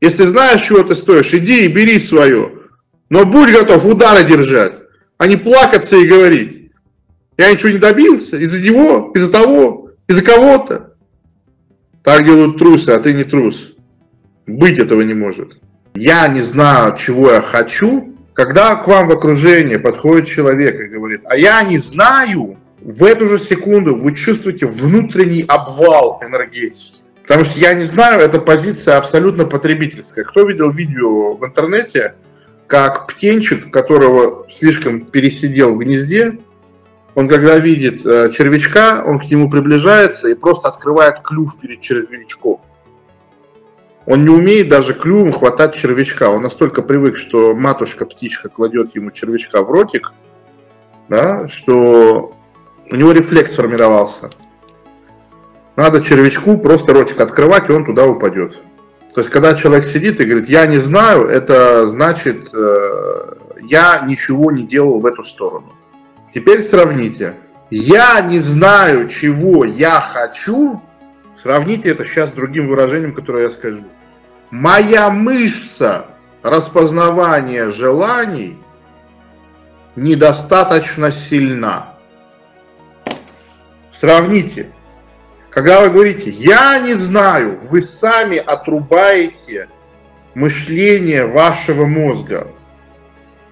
Если знаешь, чего ты стоишь, иди и бери свое. Но будь готов удары держать, а не плакаться и говорить. Я ничего не добился из-за него, из-за того, из-за кого-то. Так делают трусы, а ты не трус. Быть этого не может. Я не знаю, чего я хочу, когда к вам в окружении подходит человек и говорит, а я не знаю, в эту же секунду вы чувствуете внутренний обвал энергетики. Потому что я не знаю, эта позиция абсолютно потребительская. Кто видел видео в интернете, как птенчик, которого слишком пересидел в гнезде, он когда видит э, червячка, он к нему приближается и просто открывает клюв перед червячком. Он не умеет даже клювом хватать червячка. Он настолько привык, что матушка-птичка кладет ему червячка в ротик, да, что у него рефлекс сформировался. Надо червячку просто ротик открывать, и он туда упадет. То есть, когда человек сидит и говорит, я не знаю, это значит, э, я ничего не делал в эту сторону. Теперь сравните. Я не знаю, чего я хочу. Сравните это сейчас с другим выражением, которое я скажу. Моя мышца распознавания желаний недостаточно сильна. Сравните. Когда вы говорите, я не знаю, вы сами отрубаете мышление вашего мозга.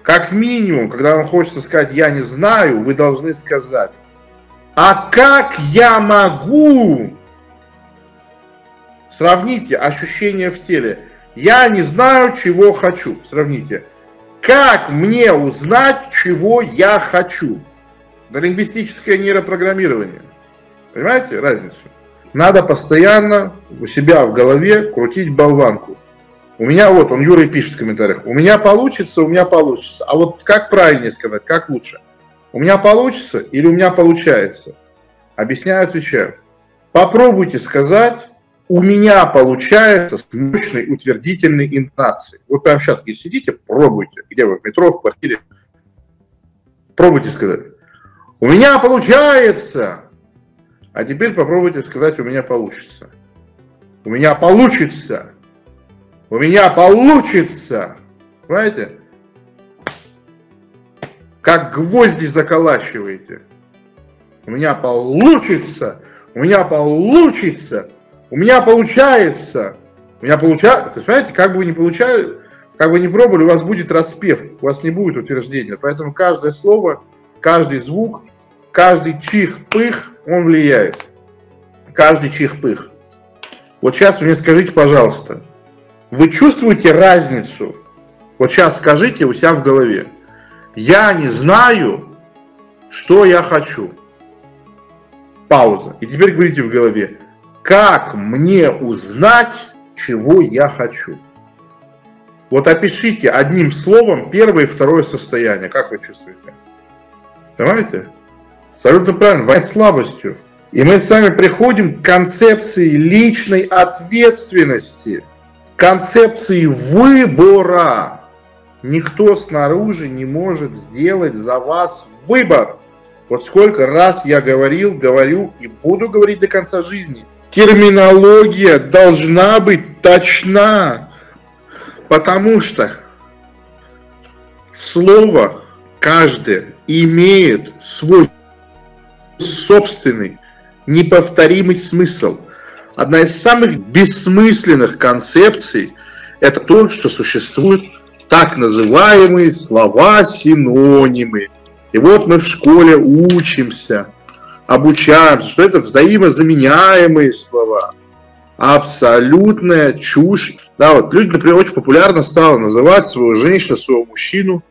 Как минимум, когда вам хочется сказать «я не знаю», вы должны сказать «а как я могу?» Сравните ощущения в теле. Я не знаю, чего хочу. Сравните. Как мне узнать, чего я хочу? Это лингвистическое нейропрограммирование. Понимаете разницу? Надо постоянно у себя в голове крутить болванку. У меня вот, он Юра пишет в комментариях, у меня получится, у меня получится. А вот как правильнее сказать, как лучше? У меня получится или у меня получается? Объясняю, отвечаю. Попробуйте сказать, у меня получается с мощной утвердительной интонацией. Вот прямо сейчас, где сидите, пробуйте. Где вы, в метро, в квартире. Пробуйте сказать. У меня получается. А теперь попробуйте сказать, у меня получится. У меня получится. У меня получится. Понимаете? Как гвозди заколачиваете. У меня получится. У меня получится. У меня получается. У меня получается. То есть, понимаете, как бы вы не получали, как бы не пробовали, у вас будет распев, у вас не будет утверждения. Поэтому каждое слово, каждый звук, каждый чих-пых, он влияет. Каждый чих-пых. Вот сейчас мне скажите, пожалуйста, вы чувствуете разницу? Вот сейчас скажите у себя в голове. Я не знаю, что я хочу. Пауза. И теперь говорите в голове. Как мне узнать, чего я хочу? Вот опишите одним словом первое и второе состояние. Как вы чувствуете? Понимаете? Абсолютно правильно. Война слабостью. И мы с вами приходим к концепции личной ответственности, концепции выбора. Никто снаружи не может сделать за вас выбор. Вот сколько раз я говорил, говорю и буду говорить до конца жизни. Терминология должна быть точна, потому что слово каждое имеет свой собственный неповторимый смысл. Одна из самых бессмысленных концепций – это то, что существуют так называемые слова-синонимы. И вот мы в школе учимся, обучаемся, что это взаимозаменяемые слова. Абсолютная чушь. Да, вот люди, например, очень популярно стало называть свою женщину, своего мужчину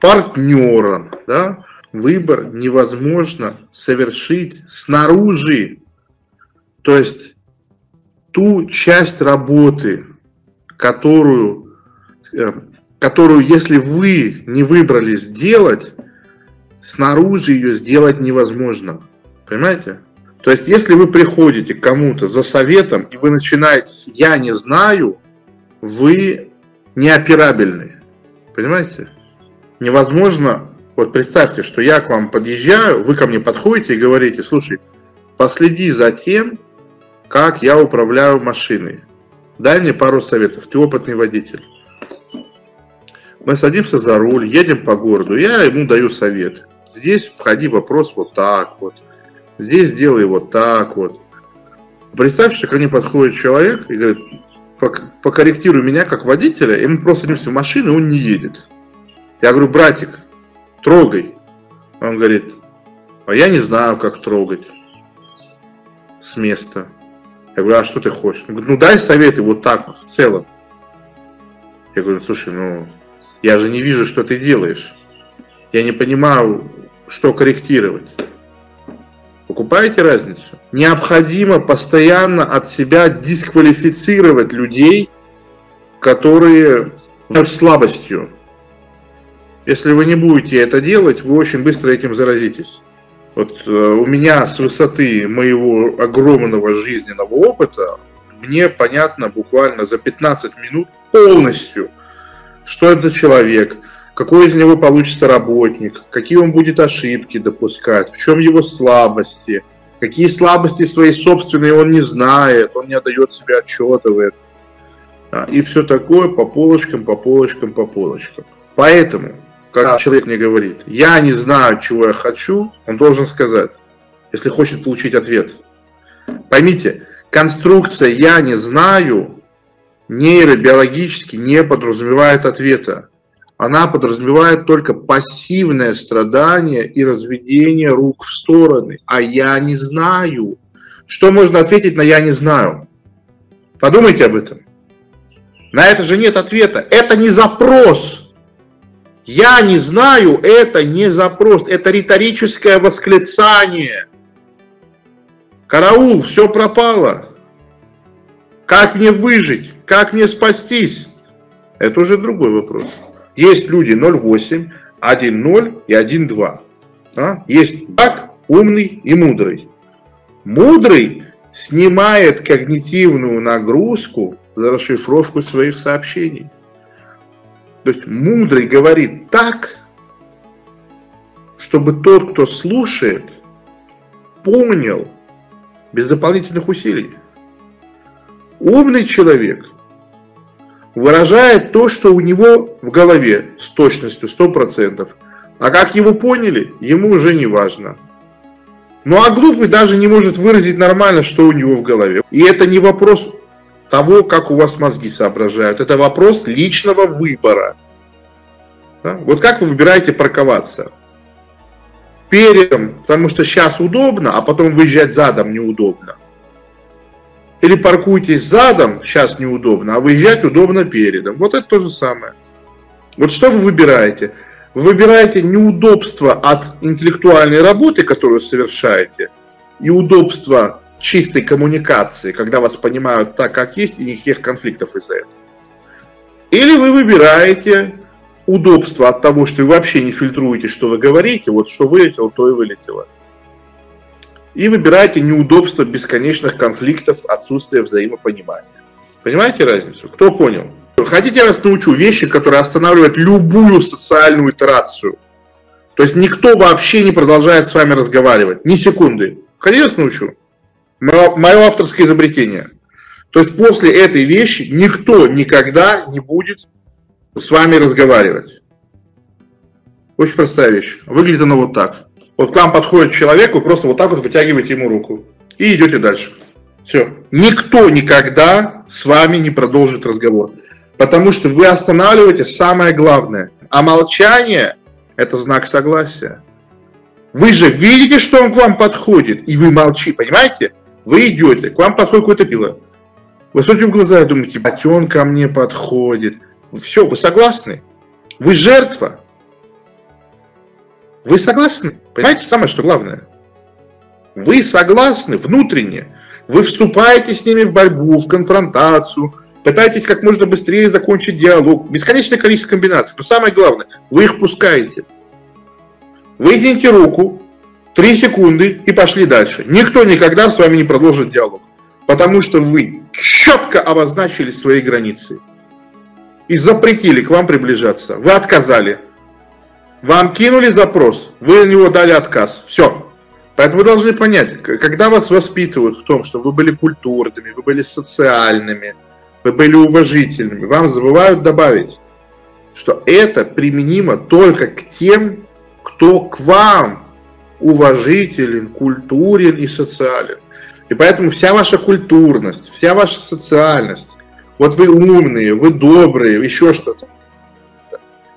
партнером. Да? Выбор невозможно совершить снаружи. То есть ту часть работы, которую, э, которую если вы не выбрали сделать, снаружи ее сделать невозможно. Понимаете? То есть, если вы приходите к кому-то за советом, и вы начинаете с «я не знаю», вы неоперабельны. Понимаете? Невозможно вот представьте, что я к вам подъезжаю, вы ко мне подходите и говорите, слушай, последи за тем, как я управляю машиной. дай мне пару советов, ты опытный водитель. Мы садимся за руль, едем по городу, я ему даю совет. Здесь входи вопрос вот так вот, здесь делай вот так вот. Представь, что ко мне подходит человек и говорит, покорректируй меня как водителя, и мы просто садимся в машину, и он не едет. Я говорю, братик, трогай. Он говорит, а я не знаю, как трогать с места. Я говорю, а что ты хочешь? Он говорит, ну дай советы вот так вот, в целом. Я говорю, слушай, ну я же не вижу, что ты делаешь. Я не понимаю, что корректировать. Покупаете разницу? Необходимо постоянно от себя дисквалифицировать людей, которые слабостью. Если вы не будете это делать, вы очень быстро этим заразитесь. Вот э, у меня с высоты моего огромного жизненного опыта, мне понятно буквально за 15 минут полностью, что это за человек, какой из него получится работник, какие он будет ошибки допускать, в чем его слабости, какие слабости свои собственные он не знает, он не отдает себе отчета в этом. И все такое по полочкам, по полочкам, по полочкам. Поэтому как человек мне говорит, я не знаю, чего я хочу, он должен сказать, если хочет получить ответ. Поймите, конструкция «я не знаю» нейробиологически не подразумевает ответа. Она подразумевает только пассивное страдание и разведение рук в стороны. А я не знаю. Что можно ответить на «я не знаю»? Подумайте об этом. На это же нет ответа. Это не запрос. Я не знаю, это не запрос, это риторическое восклицание. Караул, все пропало. Как мне выжить? Как мне спастись? Это уже другой вопрос. Есть люди 0,8, 1,0 и 1,2. А? Есть так, умный и мудрый. Мудрый снимает когнитивную нагрузку за расшифровку своих сообщений. То есть мудрый говорит так, чтобы тот, кто слушает, понял без дополнительных усилий. Умный человек выражает то, что у него в голове с точностью 100%. А как его поняли, ему уже не важно. Ну а глупый даже не может выразить нормально, что у него в голове. И это не вопрос того, как у вас мозги соображают. Это вопрос личного выбора. Да? Вот как вы выбираете парковаться? Передом, потому что сейчас удобно, а потом выезжать задом неудобно. Или паркуйтесь задом, сейчас неудобно, а выезжать удобно передом. Вот это то же самое. Вот что вы выбираете? Вы выбираете неудобство от интеллектуальной работы, которую совершаете, и удобство чистой коммуникации, когда вас понимают так, как есть, и никаких конфликтов из-за этого. Или вы выбираете удобство от того, что вы вообще не фильтруете, что вы говорите, вот что вылетело, то и вылетело. И выбираете неудобство бесконечных конфликтов, отсутствие взаимопонимания. Понимаете разницу? Кто понял? Хотите, я вас научу вещи, которые останавливают любую социальную итерацию. То есть никто вообще не продолжает с вами разговаривать, ни секунды. Хотите, я вас научу? Мое авторское изобретение. То есть после этой вещи никто никогда не будет с вами разговаривать. Очень простая вещь. Выглядит она вот так. Вот к вам подходит человек, вы просто вот так вот вытягиваете ему руку. И идете дальше. Все. Никто никогда с вами не продолжит разговор. Потому что вы останавливаете самое главное. А молчание – это знак согласия. Вы же видите, что он к вам подходит, и вы молчите, понимаете? Вы идете, к вам подходит какой-то пила. Вы смотрите в глаза и думаете, он ко мне подходит. Все, вы согласны? Вы жертва. Вы согласны? Понимаете, самое что главное? Вы согласны внутренне. Вы вступаете с ними в борьбу, в конфронтацию, пытаетесь как можно быстрее закончить диалог. Бесконечное количество комбинаций. Но самое главное, вы их пускаете. Вытяните руку, три секунды и пошли дальше. Никто никогда с вами не продолжит диалог. Потому что вы четко обозначили свои границы и запретили к вам приближаться. Вы отказали. Вам кинули запрос, вы на него дали отказ. Все. Поэтому вы должны понять, когда вас воспитывают в том, что вы были культурными, вы были социальными, вы были уважительными. Вам забывают добавить, что это применимо только к тем, кто к вам уважителен, культурен и социален. И поэтому вся ваша культурность, вся ваша социальность, вот вы умные, вы добрые, еще что-то,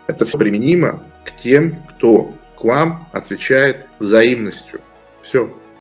это все применимо к тем, кто к вам отвечает взаимностью. Все.